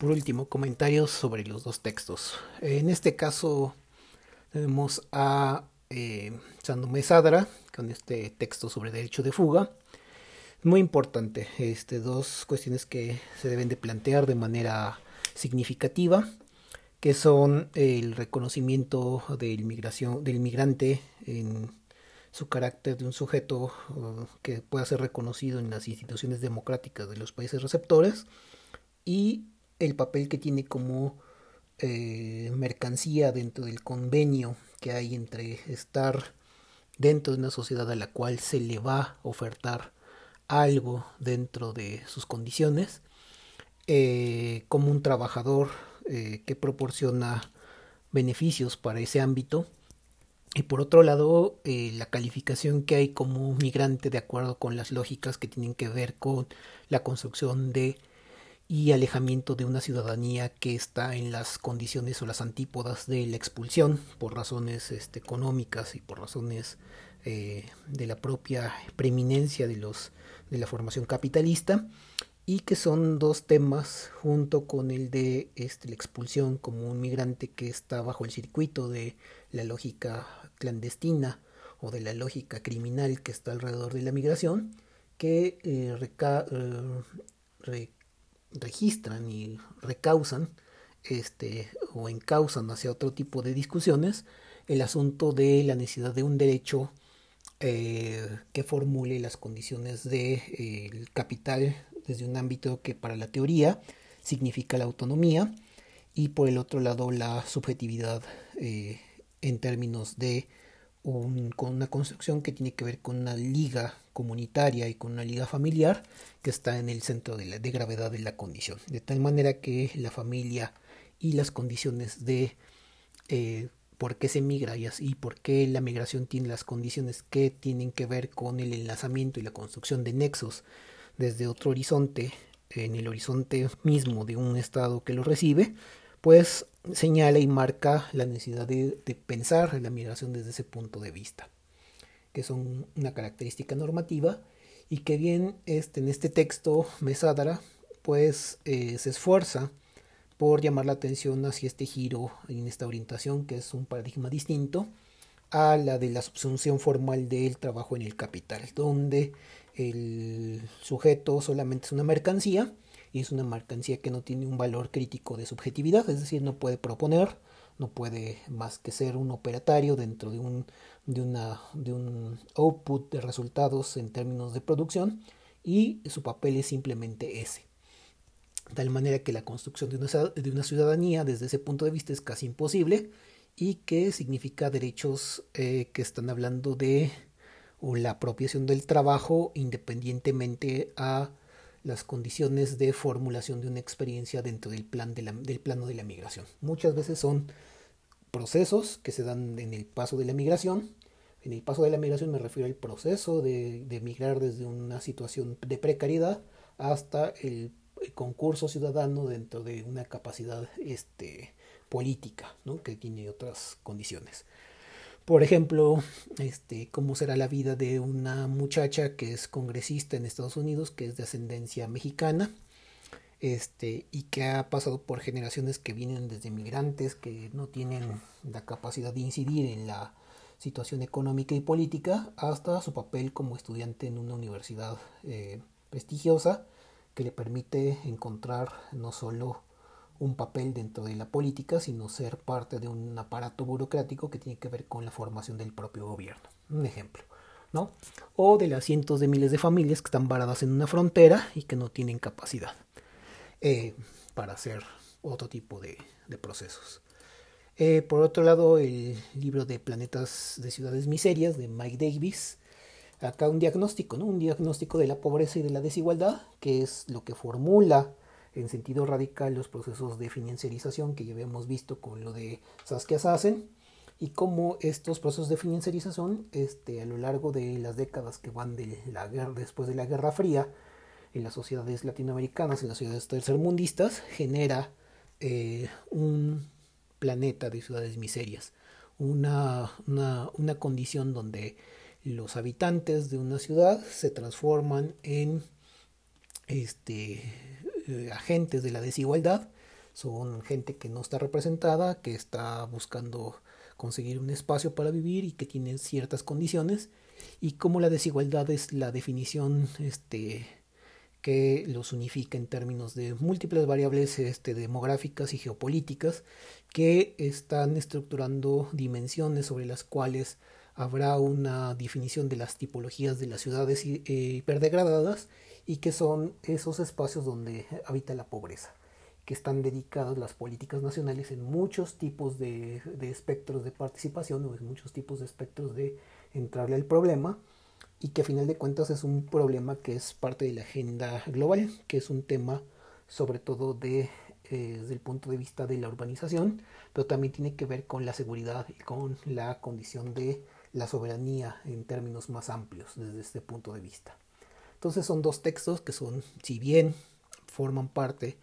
Por último, comentarios sobre los dos textos. En este caso tenemos a eh, Sandro Sadra con este texto sobre derecho de fuga. Muy importante, este, dos cuestiones que se deben de plantear de manera significativa, que son el reconocimiento de inmigración, del inmigrante en su carácter de un sujeto que pueda ser reconocido en las instituciones democráticas de los países receptores y el papel que tiene como eh, mercancía dentro del convenio que hay entre estar dentro de una sociedad a la cual se le va a ofertar algo dentro de sus condiciones, eh, como un trabajador eh, que proporciona beneficios para ese ámbito, y por otro lado, la calificación que hay como migrante de acuerdo con las lógicas que tienen que ver con la construcción de y alejamiento de una ciudadanía que está en las condiciones o las antípodas de la expulsión por razones este, económicas y por razones eh, de la propia preeminencia de los de la formación capitalista y que son dos temas junto con el de este, la expulsión como un migrante que está bajo el circuito de la lógica clandestina o de la lógica criminal que está alrededor de la migración que eh, eh, registran y recausan este, o encausan hacia otro tipo de discusiones el asunto de la necesidad de un derecho eh, que formule las condiciones del de, eh, capital desde un ámbito que para la teoría significa la autonomía y por el otro lado la subjetividad eh, en términos de con una construcción que tiene que ver con una liga comunitaria y con una liga familiar que está en el centro de, la, de gravedad de la condición. De tal manera que la familia y las condiciones de eh, por qué se migra y así, por qué la migración tiene las condiciones que tienen que ver con el enlazamiento y la construcción de nexos desde otro horizonte, en el horizonte mismo de un estado que lo recibe, pues señala y marca la necesidad de, pensar en la migración desde ese punto de vista, que son una característica normativa y que bien este, en este texto Mesádara pues eh, se esfuerza por llamar la atención hacia este giro en esta orientación que es un paradigma distinto a la de la subsunción formal del trabajo en el capital, donde el sujeto solamente es una mercancía y es una mercancía que no tiene un valor crítico de subjetividad, es decir, no puede proponer, no puede más que ser un operatario dentro de un, de una, de un output de resultados en términos de producción y su papel es simplemente ese. De tal manera que la construcción de una, de una ciudadanía desde ese punto de vista es casi imposible y que significa derechos eh, que están hablando de la apropiación del trabajo independientemente a las condiciones de formulación de una experiencia dentro del, plan de la, del plano de la migración. Muchas veces son procesos que se dan en el paso de la migración. En el paso de la migración me refiero al proceso de, migrar desde una situación de precariedad hasta el, concurso ciudadano dentro de una capacidad este, política, ¿no? que tiene otras condiciones. Por ejemplo, este, cómo será la vida de una muchacha que es congresista en Estados Unidos, que es de ascendencia mexicana, este, y que ha pasado por generaciones que vienen desde migrantes, que no tienen la capacidad de incidir en la situación económica y política, hasta su papel como estudiante en una universidad eh, prestigiosa que le permite encontrar no solo un papel dentro de la política, sino ser parte de un aparato burocrático que tiene que ver con la formación del propio gobierno. Un ejemplo, ¿no? O de las cientos de miles de familias que están varadas en una frontera y que no tienen capacidad eh, para hacer otro tipo de, procesos. Eh, por otro lado, el libro de Planetas de Ciudades Miserias de Mike Davis. Acá un diagnóstico, ¿no? Un diagnóstico de la pobreza y de la desigualdad, que es lo que formula en sentido radical los procesos de financiarización que ya habíamos visto con lo de Saskia Sassen y cómo estos procesos de financiarización este, a lo largo de las décadas que van de la después de la Guerra Fría en las sociedades latinoamericanas, en las ciudades tercermundistas, genera eh, un planeta de ciudades miserias, una, una, una condición donde los habitantes de una ciudad se transforman en este, eh, agentes de la desigualdad Son gente que no está representada, que está buscando conseguir un espacio para vivir y que tiene ciertas condiciones. Y cómo la desigualdad es la definición este, que los unifica en términos de múltiples variables este, demográficas y geopolíticas que están estructurando dimensiones sobre las cuales habrá una definición de las tipologías de las ciudades eh, hiperdegradadas y que son esos espacios donde habita la pobreza, que están dedicadas las políticas nacionales en muchos tipos de, espectros de participación o en muchos tipos de espectros de entrarle al problema y que a final de cuentas es un problema que es parte de la agenda global, que es un tema sobre todo de, eh, desde el punto de vista de la urbanización, pero también tiene que ver con la seguridad y con la condición de la soberanía en términos más amplios desde este punto de vista. Entonces son dos textos que son, si bien forman parte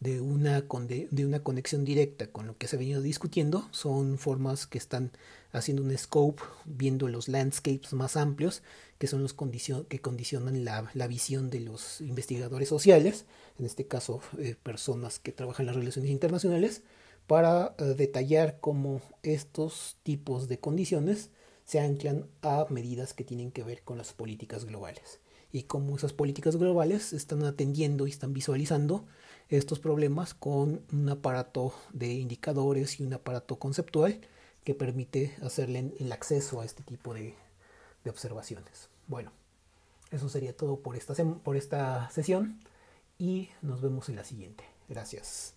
de una, de una conexión directa con lo que se ha venido discutiendo. Son formas que están haciendo un scope, viendo los landscapes más amplios, que son los que condicionan la, la, visión de los investigadores sociales, en este caso eh, personas que trabajan en las relaciones internacionales, para eh, detallar cómo estos tipos de condiciones se anclan a medidas que tienen que ver con las políticas globales y cómo esas políticas globales están atendiendo y están visualizando estos problemas con un aparato de indicadores y un aparato conceptual que permite hacerle el acceso a este tipo de, de observaciones. Bueno, eso sería todo por esta, por esta sesión y nos vemos en la siguiente. Gracias.